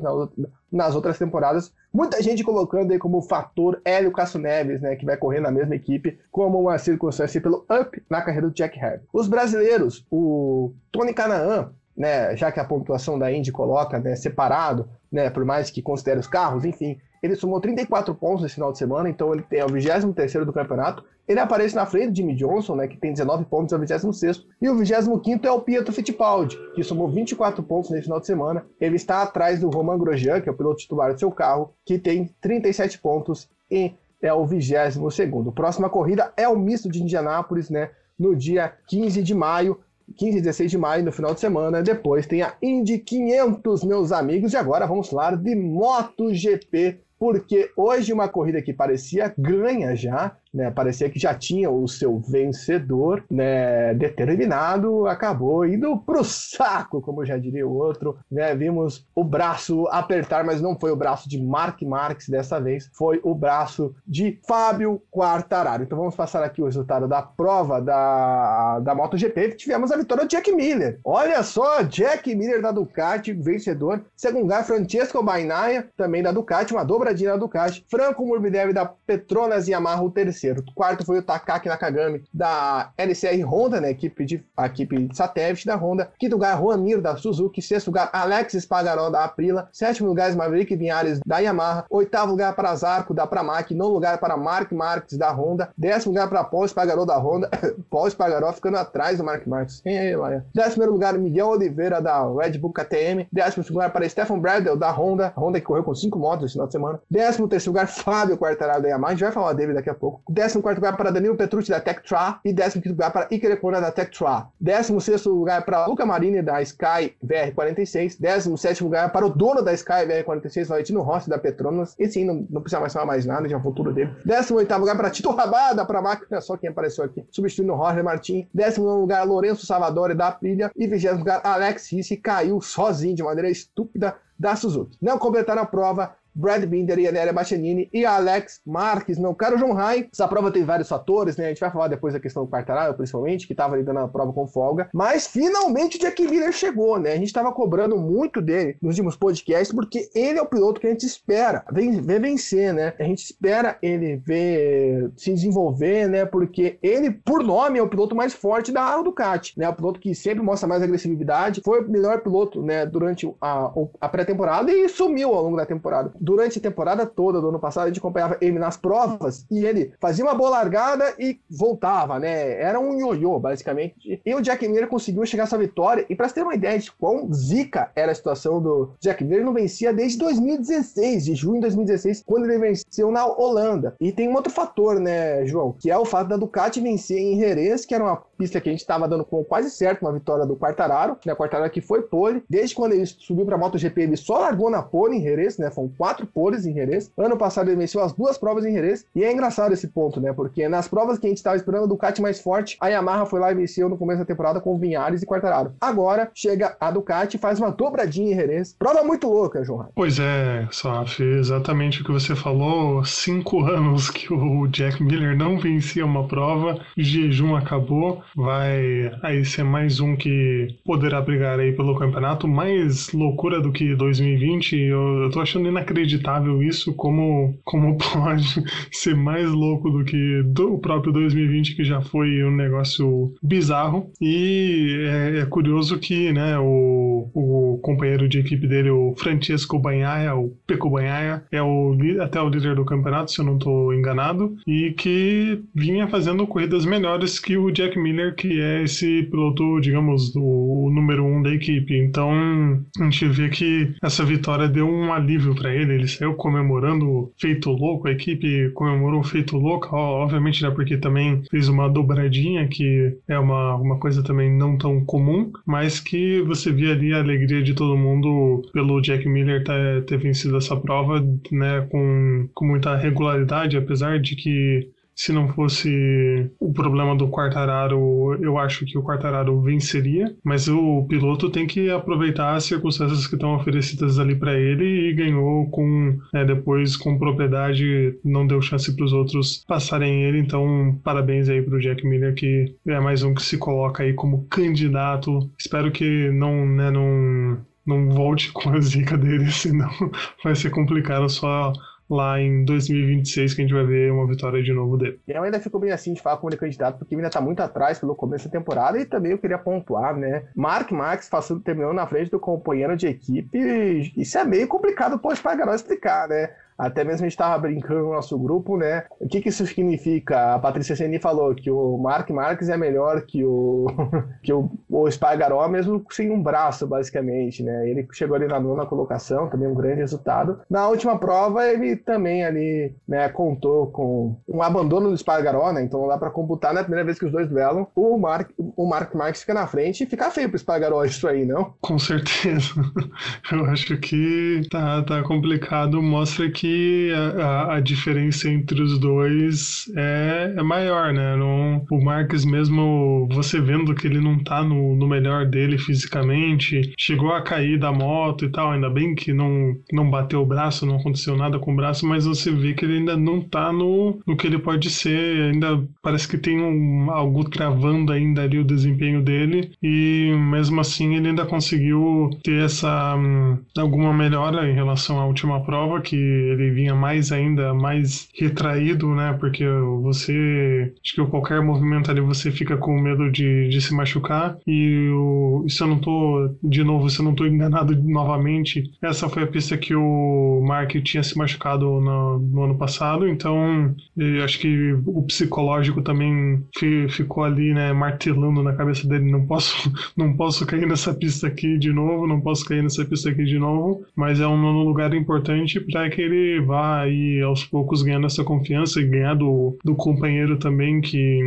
B: nas outras temporadas. Muita gente colocando aí como fator Hélio Casso Neves, né, que vai correr na mesma equipe, como uma circunstância pelo up na carreira do Jack Harver. Os brasileiros, o Tony Canaan, né, já que a pontuação da Indy coloca né, separado, né, por mais que considere os carros, enfim, ele somou 34 pontos nesse final de semana, então ele tem o 23 do campeonato. Ele aparece na frente de Jimmy Johnson, né, que tem 19 pontos, é o 26 E o 25 é o Pietro Fittipaldi, que somou 24 pontos nesse final de semana. Ele está atrás do Roman Grosjean, que é o piloto titular do seu carro, que tem 37 pontos e é o 22 Próxima corrida é o misto de Indianápolis, né, no dia 15 de maio. 15 e 16 de maio, no final de semana. Depois tem a Indy 500, meus amigos. E agora vamos falar de MotoGP porque hoje uma corrida que parecia ganha já, né, parecia que já tinha o seu vencedor né, determinado, acabou indo pro saco, como já diria o outro. Né, vimos o braço apertar, mas não foi o braço de Mark Marques dessa vez, foi o braço de Fábio Quartararo. Então vamos passar aqui o resultado da prova da, da MotoGP. Tivemos a vitória do Jack Miller. Olha só, Jack Miller da Ducati, vencedor. Segundo lugar, Francesco Bainaia, também da Ducati, uma dobradinha da Ducati. Franco Morbidelli da Petronas Yamaha, o terceiro terceiro. O quarto foi o Takaki Nakagami da LCR Honda, né? Equipe de, a equipe de satélite da Honda. Quinto lugar, Juan Mir da Suzuki. Sexto lugar, Alex Spagaró da Aprila. Sétimo lugar, Maverick Vinhares da Yamaha. Oitavo lugar para Zarco da Pramac. Nono lugar para Mark Marques da Honda. Décimo lugar para Paul Spagaró da Honda. Paul Spagaró ficando atrás do Mark Marques. Décimo primeiro lugar, Miguel Oliveira da Red Bull KTM. Décimo segundo lugar para Stefan Bradel da Honda. Honda que correu com cinco motos esse final de semana. Décimo terceiro lugar, Fábio Quartararo da Yamaha. A gente vai falar dele daqui a pouco. Décimo quarto lugar para Danilo Petrucci da Tectra. E décimo quinto lugar para Iker Econa da Tectra. Décimo sexto lugar para Luca Marini da Sky VR46. Décimo sétimo lugar para o dono da Sky VR46, Valentino Rossi da Petronas. Esse sim, não, não precisa mais falar mais nada, já futuro dele. Décimo oitavo lugar para Tito Rabada, para a máquina, só quem apareceu aqui, substituindo Roger Martin. Décimo nono lugar, Lourenço Salvador da Aprilia. E vigésimo lugar, Alex Risse caiu sozinho de maneira estúpida da Suzuki. Não completaram a prova Brad Binder e Anélia Bastianini e Alex Marques, meu caro João Rai. Essa prova tem vários fatores, né? A gente vai falar depois da questão do Quartararo, principalmente, que estava lidando a prova com folga. Mas finalmente o Jack Miller chegou, né? A gente estava cobrando muito dele nos últimos podcasts, porque ele é o piloto que a gente espera ver vencer, né? A gente espera ele ver se desenvolver, né? Porque ele, por nome, é o piloto mais forte da Ducati, né? O piloto que sempre mostra mais agressividade. Foi o melhor piloto, né? Durante a, a pré-temporada e sumiu ao longo da temporada durante a temporada toda do ano passado, a gente acompanhava ele nas provas e ele fazia uma boa largada e voltava, né? Era um ioiô, basicamente. E o Jack Miller conseguiu chegar a essa vitória. E para ter uma ideia de quão zica era a situação do Jack Miller, não vencia desde 2016, de junho de 2016, quando ele venceu na Holanda. E tem um outro fator, né, João? Que é o fato da Ducati vencer em Jerez, que era uma pista que a gente estava dando com quase certo uma vitória do Quartararo, né? Quartararo que foi pole. Desde quando ele subiu para MotoGP, ele só largou na pole em Jerez, né? Foram quatro poles em Jerez. Ano passado ele venceu as duas provas em Jerez. E é engraçado esse ponto, né? Porque nas provas que a gente estava esperando a Ducati mais forte, a Yamaha foi lá e venceu no começo da temporada com Vinhares e Quartararo. Agora chega a Ducati faz uma dobradinha em Jerez. Prova muito louca, João.
C: Pois é, Saf, exatamente o que você falou. Cinco anos que o Jack Miller não vencia uma prova, jejum acabou vai aí ser mais um que poderá brigar aí pelo campeonato. Mais loucura do que 2020, eu, eu tô achando inacreditável isso, como, como pode ser mais louco do que do, o próprio 2020, que já foi um negócio bizarro. E é, é curioso que né, o, o companheiro de equipe dele, o Francesco Banhaia, o Peco Banhaia, é o, até o líder do campeonato, se eu não estou enganado, e que vinha fazendo corridas melhores que o Jack Miller que é esse piloto, digamos, o, número um da equipe. Então a gente vê que essa vitória deu um alívio para ele. Ele saiu comemorando feito louco, a equipe comemorou feito louco, obviamente né, porque também fez uma dobradinha, que é uma, uma coisa também não tão comum, mas que você via ali a alegria de todo mundo pelo Jack Miller ter, ter vencido essa prova né, com, com muita regularidade, apesar de que se não fosse o problema do Quartararo, eu acho que o Quartararo venceria, mas o piloto tem que aproveitar as circunstâncias que estão oferecidas ali para ele e ganhou com né, depois com propriedade, não deu chance para os outros passarem ele, então parabéns aí para o Jack Miller que é mais um que se coloca aí como candidato. Espero que não, né, não não volte com a zica dele, senão vai ser complicado só lá em 2026 que a gente vai ver uma vitória de novo dele.
B: Eu ainda fico bem assim de falar como ele candidato, porque ainda tá muito atrás pelo começo da temporada e também eu queria pontuar, né? Mark Max passou, terminou na frente do companheiro de equipe, isso é meio complicado pô, para Garot explicar, né? Até mesmo a gente estava brincando no nosso grupo, né? O que, que isso significa? A Patrícia Seni falou que o Mark Marques é melhor que o que o, o Spargaró, mesmo sem um braço, basicamente, né? Ele chegou ali na nona colocação, também um grande resultado. Na última prova, ele também ali, né, contou com um abandono do Spargaró, né? Então dá para computar na primeira vez que os dois duelam, o Mark, o Mark Marques fica na frente e fica feio pro Spargaró isso aí, não?
C: Com certeza. Eu acho que tá, tá complicado, mostra que que a, a, diferença entre os dois é, é maior, né? Não, o Marques mesmo, você vendo que ele não tá no, no melhor dele fisicamente, chegou a cair da moto e tal, ainda bem que não, não bateu o braço, não aconteceu nada com o braço, mas você vê que ele ainda não tá no, no que ele pode ser, ainda parece que tem um, algo travando ainda ali o desempenho dele e mesmo assim ele ainda conseguiu ter essa hum, alguma melhora em relação à última prova que ele vinha mais ainda, mais retraído, né? Porque você, acho que qualquer movimento ali você fica com medo de, de se machucar. E o, se eu não tô, de novo, se eu não tô enganado novamente, essa foi a pista que o Mark tinha se machucado no, no ano passado. Então, acho que o psicológico também ficou ali, né, martelando na cabeça dele. Não posso, não posso cair nessa pista aqui de novo, não posso cair nessa pista aqui de novo. Mas é um lugar importante para que ele vá aí aos poucos ganhando essa confiança e ganhar do, do companheiro também, que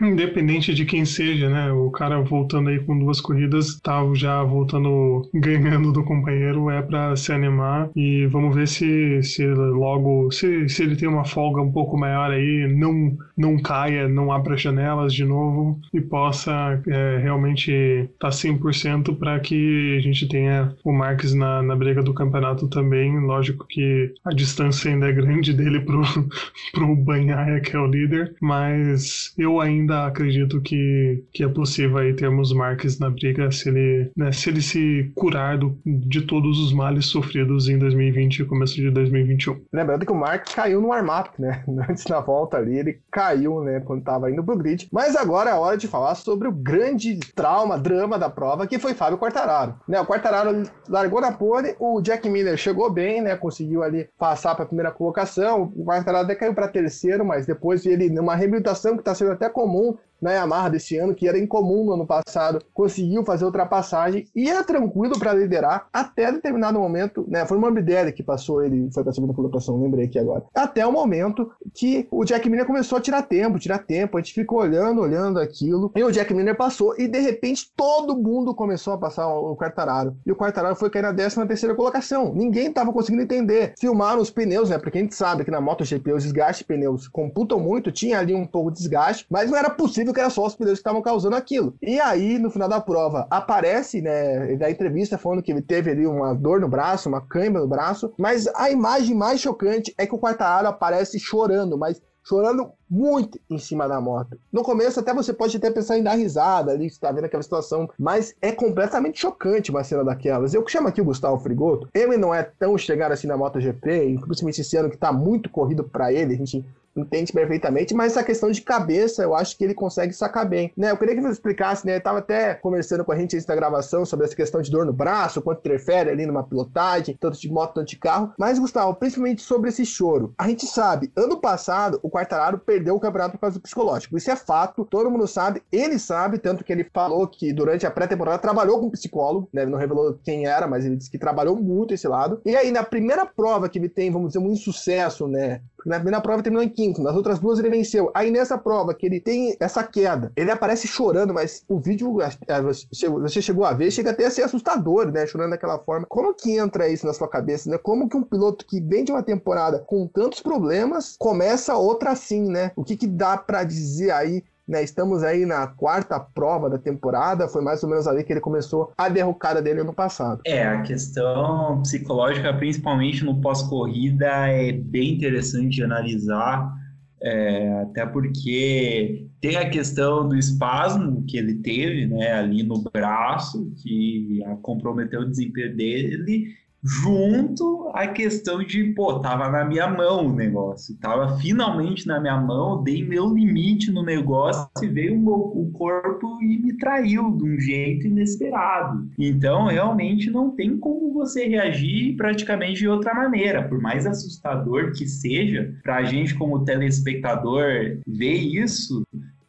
C: independente de quem seja, né, o cara voltando aí com duas corridas, tá já voltando ganhando do companheiro, é para se animar e vamos ver se, se logo, se, se ele tem uma folga um pouco maior aí, não, não caia, não abra janelas de novo e possa é, realmente estar tá 100% para que a gente tenha o Marques na, na briga do campeonato também. Lógico que a distância ainda é grande dele pro, pro Banhaia, que é o líder, mas eu ainda acredito que, que é possível aí termos Marques na briga se ele, né, se ele se curar do, de todos os males sofridos em 2020 e começo de 2021.
B: Lembrando que o Marques caiu no warm-up, né? Antes da volta ali, ele caiu, né, quando estava indo pro grid. Mas agora é hora de falar sobre o grande trauma, drama da prova, que foi Fábio Quartararo. Né, o Quartararo largou na pole, o Jack Miller chegou bem, né, conseguiu ali passar para a primeira colocação. O Quartararo até caiu para terceiro, mas depois ele, numa reabilitação que está sendo até comum, na Yamaha desse ano, que era incomum no ano passado, conseguiu fazer ultrapassagem e era tranquilo para liderar até determinado momento, né? Foi o Morbidelli que passou, ele foi para a segunda colocação, lembrei aqui agora. Até o momento que o Jack Miller começou a tirar tempo, tirar tempo, a gente ficou olhando, olhando aquilo, e o Jack Miller passou e de repente todo mundo começou a passar o Quartararo. E o Quartararo foi cair na 13 terceira colocação. Ninguém estava conseguindo entender. Filmaram os pneus, né? Porque a gente sabe que na MotoGP os desgastes de pneus computam muito, tinha ali um pouco de desgaste, mas não era possível que era só os pneus que estavam causando aquilo. E aí, no final da prova, aparece, né, da entrevista falando que ele teve ali uma dor no braço, uma câimbra no braço, mas a imagem mais chocante é que o Quartararo aparece chorando, mas chorando muito em cima da moto. No começo, até você pode até pensar em dar risada ali, você tá vendo aquela situação, mas é completamente chocante uma cena daquelas. Eu chamo aqui o Gustavo Frigoto, ele não é tão chegado assim na MotoGP, principalmente esse ano que tá muito corrido para ele, a gente entende perfeitamente, mas essa questão de cabeça eu acho que ele consegue sacar bem. Né? Eu queria que você explicasse, né? Ele tava até conversando com a gente antes da gravação sobre essa questão de dor no braço, quanto interfere ali numa pilotagem, tanto de moto, tanto de carro. Mas, Gustavo, principalmente sobre esse choro. A gente sabe, ano passado, o Quartararo perdeu o campeonato por causa do psicológico. Isso é fato, todo mundo sabe, ele sabe, tanto que ele falou que durante a pré-temporada trabalhou com um psicólogo, né? Ele não revelou quem era, mas ele disse que trabalhou muito esse lado. E aí, na primeira prova que ele tem, vamos dizer, um insucesso, né? Na primeira prova terminou em quinto, nas outras duas ele venceu. Aí nessa prova que ele tem essa queda, ele aparece chorando, mas o vídeo é, você chegou a ver, chega até a ser assustador, né? Chorando daquela forma. Como que entra isso na sua cabeça, né? Como que um piloto que vem de uma temporada com tantos problemas começa outra assim, né? O que, que dá para dizer aí né, estamos aí na quarta prova da temporada, foi mais ou menos ali que ele começou a derrocada dele no passado.
D: É, a questão psicológica, principalmente no pós-corrida, é bem interessante de analisar, é, até porque tem a questão do espasmo que ele teve né, ali no braço, que comprometeu o desempenho dele, junto à questão de, pô, tava na minha mão o negócio, tava finalmente na minha mão, dei meu limite no negócio e veio o, meu, o corpo e me traiu de um jeito inesperado. Então, realmente não tem como você reagir praticamente de outra maneira, por mais assustador que seja, pra gente como telespectador ver isso,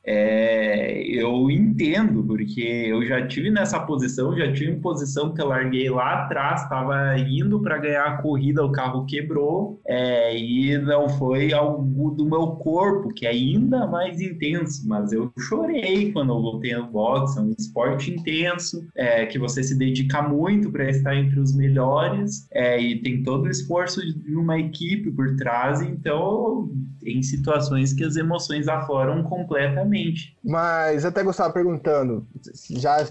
D: é, eu entendo, porque eu já tive nessa posição, já tive em posição que eu larguei lá atrás, estava indo para ganhar a corrida, o carro quebrou, é, e não foi algo do meu corpo, que é ainda mais intenso, mas eu chorei quando eu voltei no boxe, é um esporte intenso, é, que você se dedica muito para estar entre os melhores, é, e tem todo o esforço de uma equipe por trás, então em situações que as emoções afloram completamente
B: mas até gostava perguntando, já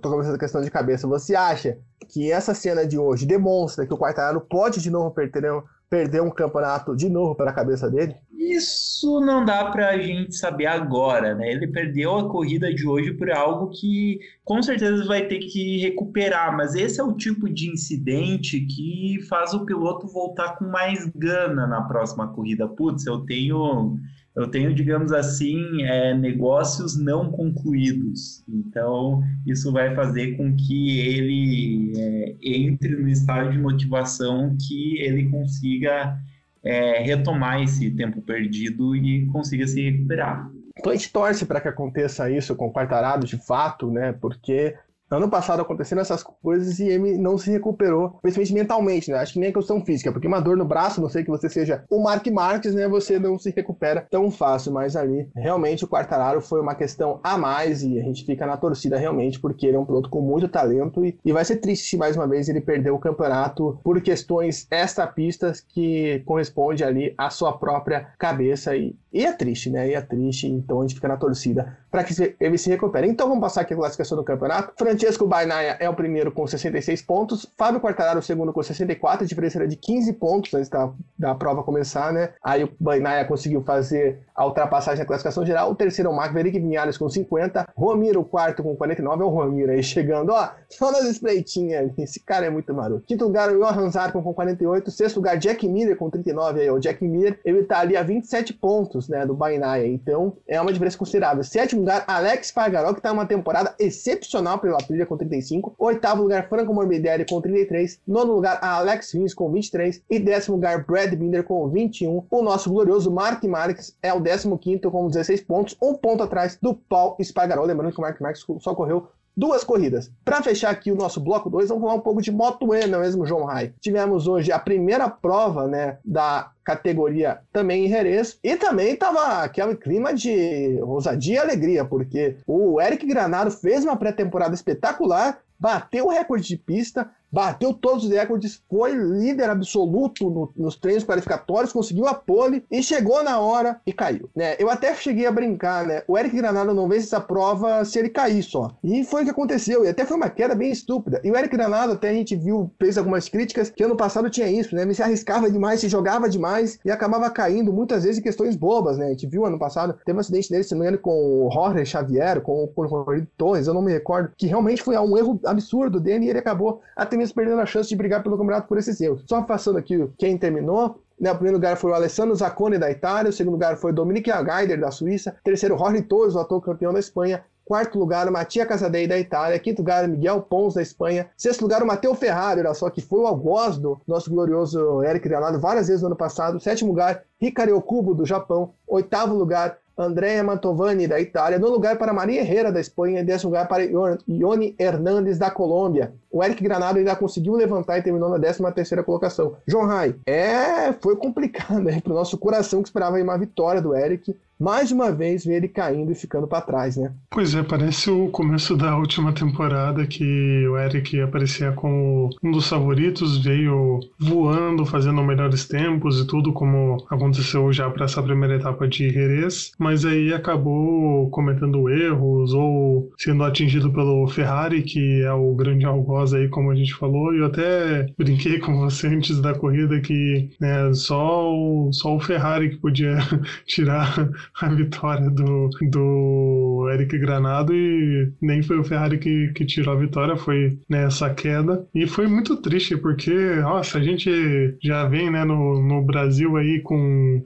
B: tocamos essa questão de cabeça, você acha que essa cena de hoje demonstra que o Quartararo pode de novo perder, perder um campeonato de novo para a cabeça dele?
D: Isso não dá para a gente saber agora, né? Ele perdeu a corrida de hoje por algo que com certeza vai ter que recuperar, mas esse é o tipo de incidente que faz o piloto voltar com mais gana na próxima corrida. Putz, eu tenho eu tenho, digamos assim, é, negócios não concluídos. Então, isso vai fazer com que ele é, entre no estado de motivação que ele consiga é, retomar esse tempo perdido e consiga se recuperar.
B: Então a gente torce para que aconteça isso com o Quartararo de fato, né? Porque Ano passado aconteceram essas coisas e ele não se recuperou, principalmente mentalmente, né? Acho que nem a questão física, porque uma dor no braço, não sei que você seja o Mark Marques, né? Você não se recupera tão fácil, mas ali realmente o Quartararo foi uma questão a mais e a gente fica na torcida realmente, porque ele é um piloto com muito talento e, e vai ser triste mais uma vez ele perder o campeonato por questões extra-pistas que corresponde ali à sua própria cabeça e, e é triste, né? E é triste, então a gente fica na torcida para que ele se recupere. Então vamos passar aqui a classificação do campeonato. Francesco Bainaia é o primeiro com 66 pontos, Fábio Quartararo o segundo com 64, a diferença era de 15 pontos antes da, da prova começar, né? Aí o Bainaia conseguiu fazer a ultrapassagem na classificação geral. O terceiro é o Maverick Vinhares com 50, Romiro quarto com 49, é o Romiro aí chegando, ó, só nas espreitinhas, esse cara é muito maroto. Quinto lugar, o Johan Zarco com 48, sexto lugar, Jack Miller com 39, aí o Jack Miller, ele tá ali a 27 pontos, né, do Bainaia, então é uma diferença considerável. Sétimo lugar, Alex Pagaró, que tá uma temporada excepcional pela Aprilia com 35. Oitavo lugar, Franco Morbidelli com 33. Nono lugar, Alex Rins com 23. E décimo lugar, Brad Binder com 21. O nosso glorioso Mark Marques é o décimo quinto com 16 pontos, um ponto atrás do Paul Espargaró. Lembrando que o Mark Marques só correu duas corridas. Para fechar aqui o nosso bloco 2, vamos falar um pouco de Moto E, não é mesmo, João Rai? Tivemos hoje a primeira prova, né, da categoria também em Jerez, e também tava aquele clima de ousadia e alegria, porque o Eric Granado fez uma pré-temporada espetacular, bateu o recorde de pista, bateu todos os recordes, foi líder absoluto no, nos treinos qualificatórios, conseguiu a pole e chegou na hora e caiu. Né? Eu até cheguei a brincar, né? O Eric Granado não vence essa prova se ele cair só. E foi o que aconteceu. E até foi uma queda bem estúpida. E o Eric Granado, até a gente viu, fez algumas críticas, que ano passado tinha isso, né? Ele se arriscava demais, se jogava demais e acabava caindo muitas vezes em questões bobas, né? A gente viu ano passado, teve um acidente dele, se não me engano, com o Jorge Xavier, com o Rodrigo Torres, eu não me recordo, que realmente foi um erro absurdo dele e ele acabou até mesmo perdendo a chance de brigar pelo campeonato por esses erros. Só passando aqui quem terminou, né, o primeiro lugar foi o Alessandro Zaccone da Itália, o segundo lugar foi o Dominique Geider da Suíça, terceiro Jorge Torres, o atual campeão da Espanha, quarto lugar o Matia Casadei da Itália, quinto lugar o Miguel Pons da Espanha, sexto lugar o Matteo Ferrari, olha só, que foi o algoz do nosso glorioso Eric Granado várias vezes no ano passado, sétimo lugar Ricardo Okubo do Japão, oitavo lugar Andrea Mantovani, da Itália, no lugar para Maria Herrera, da Espanha, e décimo lugar para Ione Hernandes, da Colômbia. O Eric Granado ainda conseguiu levantar e terminou na 13 terceira colocação. João Rai, é, foi complicado para o nosso coração que esperava uma vitória do Eric, mais uma vez ver ele caindo e ficando para trás, né?
C: Pois é, parece o começo da última temporada que o Eric aparecia como um dos favoritos, veio voando, fazendo melhores tempos e tudo, como aconteceu já para essa primeira etapa de Jerez, mas aí acabou cometendo erros ou sendo atingido pelo Ferrari, que é o grande algoz aí, como a gente falou, e eu até brinquei com você antes da corrida que né, só, o, só o Ferrari que podia tirar a vitória do, do Eric Granado e nem foi o Ferrari que, que tirou a vitória, foi nessa né, queda. E foi muito triste porque, nossa, a gente já vem né, no, no Brasil aí com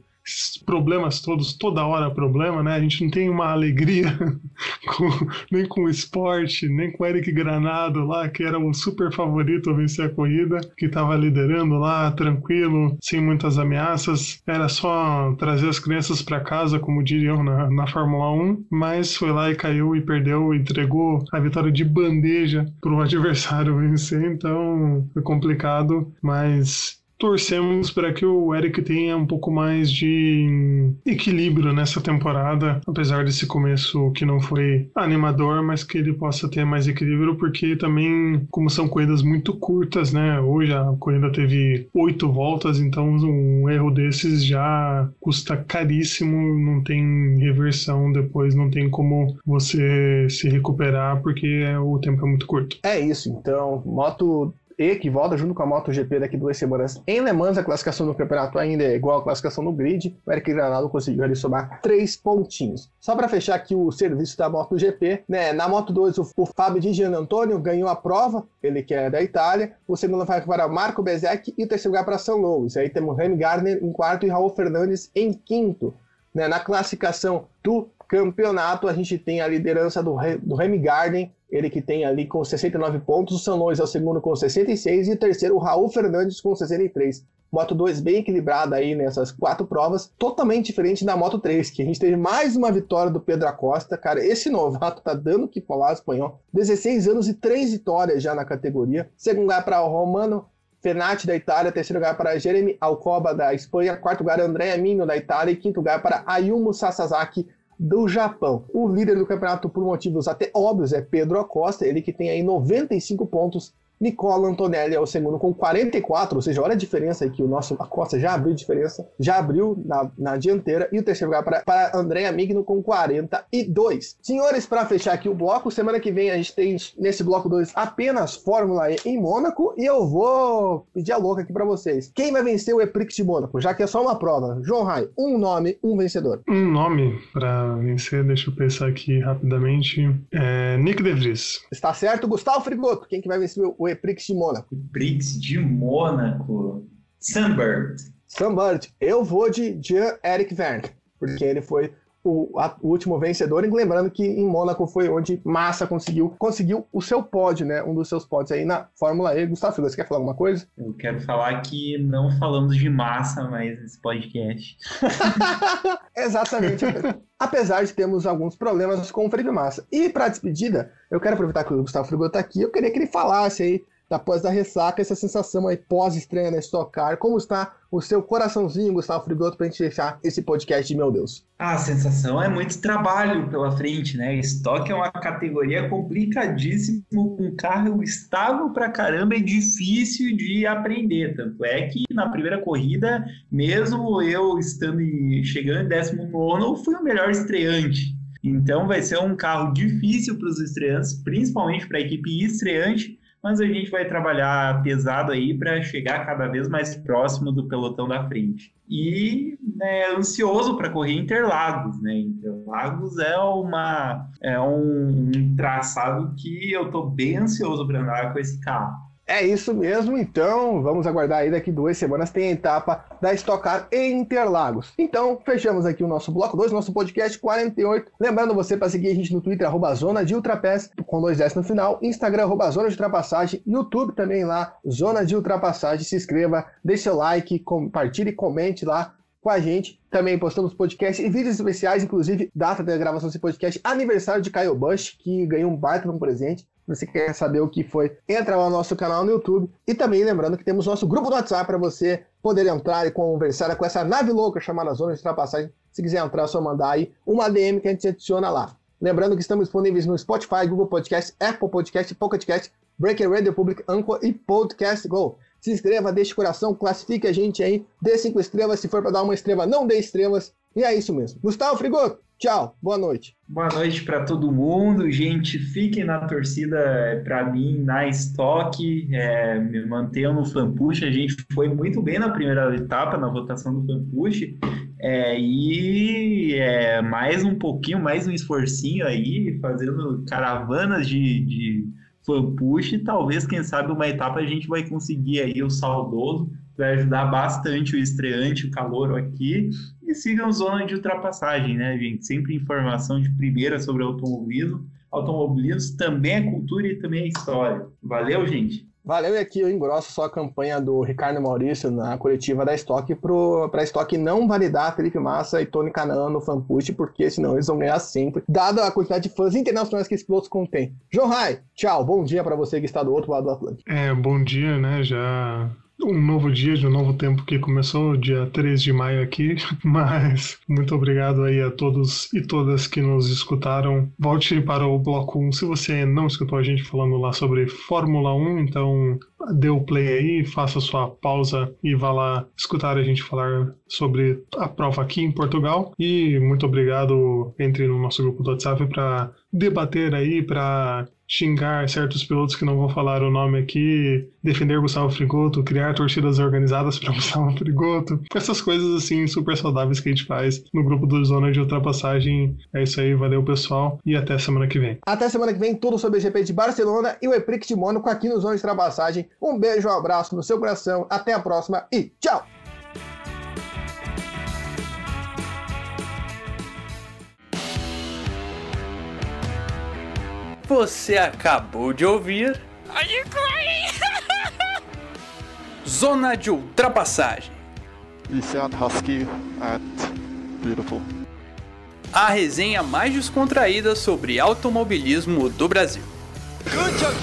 C: problemas todos, toda hora problema, né? A gente não tem uma alegria com, nem com o esporte, nem com o Eric Granado lá, que era o super favorito a vencer a corrida, que estava liderando lá, tranquilo, sem muitas ameaças. Era só trazer as crianças para casa, como diriam na, na Fórmula 1, mas foi lá e caiu e perdeu, entregou a vitória de bandeja para o adversário vencer, então foi complicado, mas torcemos para que o Eric tenha um pouco mais de equilíbrio nessa temporada, apesar desse começo que não foi animador, mas que ele possa ter mais equilíbrio, porque também, como são corridas muito curtas, né? Hoje a corrida teve oito voltas, então um erro desses já custa caríssimo, não tem reversão depois, não tem como você se recuperar, porque o tempo é muito curto.
B: É isso, então, moto E, que volta junto com a MotoGP daqui duas semanas em Le Mans. A classificação do campeonato ainda é igual à classificação no grid. O Eric Granado conseguiu ali somar três pontinhos. Só para fechar aqui o serviço da MotoGP, né? Na Moto 2, o, o Fábio Di Gian Antonio ganhou a prova, ele que é da Itália. O segundo vai para Marco Bezek e o terceiro lugar para São Louis. Aí temos Remy Gardner em quarto e Raul Fernandes em quinto. Né? Na classificação do campeonato, a gente tem a liderança do, do Remy Gardner, ele que tem ali com 69 pontos, o São Luís é o segundo com 66 e o terceiro o Raul Fernandes com 63. Moto 2 bem equilibrada aí nessas quatro provas, totalmente diferente da Moto 3, que a gente teve mais uma vitória do Pedro Acosta. Cara, esse novato tá dando que falar espanhol. 16 anos e 3 vitórias já na categoria. Segundo lugar para o Romano Fenati da Itália, terceiro lugar para Jeremy Alcoba da Espanha, quarto lugar Andrea Mino da Itália e quinto lugar para Ayumu Sasazaki do Japão. O líder do campeonato, por motivos até óbvios, é Pedro Acosta, ele que tem aí 95 pontos Nicola Antonelli é o segundo com 44, ou seja, olha a diferença aí que o nosso Acosta já abriu diferença, já abriu na, na dianteira, e o terceiro lugar para, para Andréa Migno com 42. Senhores, para fechar aqui o bloco, semana que vem a gente tem nesse bloco 2 apenas Fórmula E em Mônaco, e eu vou pedir a louca aqui para vocês. Quem vai vencer o Eprix de Mônaco? Já que é só uma prova. João Rai, um nome, um vencedor.
C: Um nome para vencer, deixa eu pensar aqui rapidamente. É Nick De Vries.
B: Está certo, Gustavo Frigoto. Quem que vai vencer o o Eprix de Mônaco?
D: Eprix de Mônaco. Sunbird.
B: Sunbird. Eu vou de Jean-Eric Verne, porque ele foi o, a, o, último vencedor, e lembrando que em Mônaco foi onde Massa conseguiu, conseguiu o seu pódio, né? Um dos seus pódios aí na Fórmula E. Gustavo, você quer falar alguma coisa?
D: Eu quero falar que não falamos de Massa mais nesse podcast.
B: Exatamente. Apesar de termos alguns problemas com o Felipe Massa. E para despedida, eu quero aproveitar que o Gustavo Frigoto está aqui, eu queria que ele falasse aí após da ressaca, essa sensação aí pós-estreia na Stock Car. Como está o seu coraçãozinho, Gustavo Frigoto, para a gente deixar esse podcast de meu Deus?
D: a sensação é muito trabalho pela frente, né? Stock é uma categoria complicadíssima, com carro estável pra caramba e difícil de aprender. Tanto é que na primeira corrida, mesmo eu estando chegando em 19, fui o melhor estreante. Então vai ser um carro difícil para os estreantes, principalmente para a equipe estreante, mas a gente vai trabalhar pesado aí para chegar cada vez mais próximo do pelotão da frente. E né, ansioso para correr Interlagos, né? Interlagos é uma é um traçado que eu estou bem ansioso para andar com esse carro.
B: É isso mesmo, então vamos aguardar aí daqui duas semanas tem a etapa da Stock Car em Interlagos. Então, fechamos aqui o nosso bloco 2, nosso podcast 48. Lembrando você para seguir a gente no Twitter, arroba Zona de com dois S no final, Instagram, arroba Zona de Ultrapassagem, YouTube também lá, Zona de Ultrapassagem. Se inscreva, deixe seu like, compartilhe e comente lá com a gente. Também postamos podcasts e vídeos especiais, inclusive data da gravação desse podcast, aniversário de Caio Bush, que ganhou um baita um presente você quer saber o que foi, entra lá no nosso canal no YouTube. E também lembrando que temos nosso grupo do WhatsApp para você poder entrar e conversar com essa nave louca chamada Zona de Ultrapassagem. Se quiser entrar, é só mandar aí uma DM que a gente adiciona lá. Lembrando que estamos disponíveis no Spotify, Google Podcast, Apple Podcast, Pocket Cast, Breaker Radio Public, Anchor e Podcast Go. Se inscreva, deixe coração, classifique a gente aí, dê cinco estrelas. Se for para dar uma estrela, não dê estrelas. E é isso mesmo. Gustavo Frigoto, Tchau, boa noite.
D: Boa noite para todo mundo, gente. Fiquem na torcida é, para mim na estoque, é, me mantenham no fanpush. A gente foi muito bem na primeira etapa, na votação do fanpush. É, e é, mais um pouquinho, mais um esforcinho aí, fazendo caravanas de, de fanpush. Talvez, quem sabe, uma etapa a gente vai conseguir aí o saudoso vai ajudar bastante o estreante, o calor aqui. E sigam zona de ultrapassagem, né, gente? Sempre informação de primeira sobre automobilismo. Automobilismo também é cultura e também é história. Valeu, gente!
B: Valeu, e aqui eu engrosso só a campanha do Ricardo Maurício na coletiva da Stock para a Stock não validar Felipe Massa e Tony Canan no fanpush, porque senão eles vão ganhar sempre, dada a quantidade de fãs internacionais que esse piloto contém. João Rai, tchau, bom dia para você que está do outro lado do Atlântico.
C: É, bom dia, né? Já um novo dia de um novo tempo que começou dia 3 de maio aqui, mas muito obrigado aí a todos e todas que nos escutaram. Volte para o bloco 1 se você não escutou a gente falando lá sobre Fórmula 1, então dê o play aí, faça sua pausa e vá lá escutar a gente falar sobre a prova aqui em Portugal. E muito obrigado, entre no nosso grupo do WhatsApp para debater aí, para xingar certos pilotos que não vou falar o nome aqui, defender Gustavo Frigoto, criar torcidas organizadas para Gustavo Frigoto, essas coisas assim super saudáveis que a gente faz no grupo do Zona de Ultrapassagem. É isso aí, valeu pessoal e até semana que vem.
B: Até semana que vem, tudo sobre o GP de Barcelona e o EPRIC de Mônaco aqui no Zona de Ultrapassagem. Um beijo, um abraço no seu coração, até a próxima e tchau!
A: Você acabou de ouvir. Zona de ultrapassagem.
E: Husky and beautiful.
A: A resenha mais descontraída sobre automobilismo do Brasil.
E: Good job.